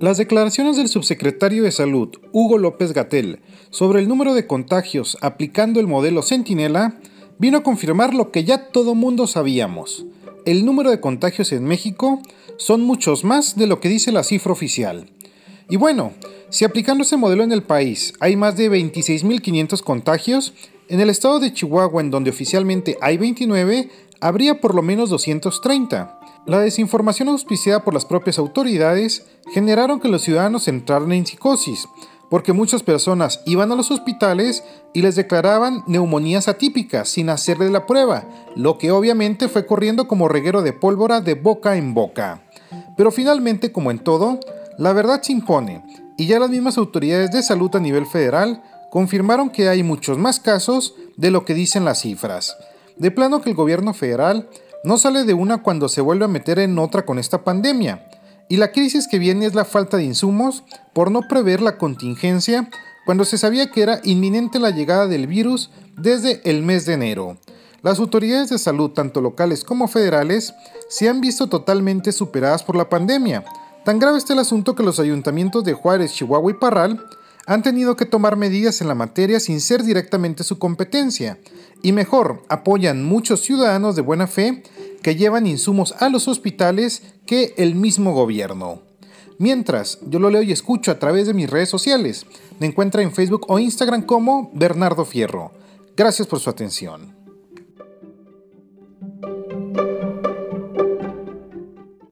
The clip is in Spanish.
Las declaraciones del subsecretario de Salud, Hugo López Gatel, sobre el número de contagios aplicando el modelo Centinela, vino a confirmar lo que ya todo mundo sabíamos. El número de contagios en México son muchos más de lo que dice la cifra oficial. Y bueno, si aplicando ese modelo en el país hay más de 26.500 contagios, en el estado de Chihuahua, en donde oficialmente hay 29, habría por lo menos 230. La desinformación auspiciada por las propias autoridades generaron que los ciudadanos entraran en psicosis, porque muchas personas iban a los hospitales y les declaraban neumonías atípicas sin hacerle la prueba, lo que obviamente fue corriendo como reguero de pólvora de boca en boca. Pero finalmente, como en todo, la verdad se impone, y ya las mismas autoridades de salud a nivel federal confirmaron que hay muchos más casos de lo que dicen las cifras. De plano que el gobierno federal no sale de una cuando se vuelve a meter en otra con esta pandemia. Y la crisis que viene es la falta de insumos por no prever la contingencia cuando se sabía que era inminente la llegada del virus desde el mes de enero. Las autoridades de salud, tanto locales como federales, se han visto totalmente superadas por la pandemia. Tan grave está el asunto que los ayuntamientos de Juárez, Chihuahua y Parral han tenido que tomar medidas en la materia sin ser directamente su competencia, y mejor, apoyan muchos ciudadanos de buena fe que llevan insumos a los hospitales que el mismo gobierno. Mientras, yo lo leo y escucho a través de mis redes sociales. Me encuentra en Facebook o Instagram como Bernardo Fierro. Gracias por su atención.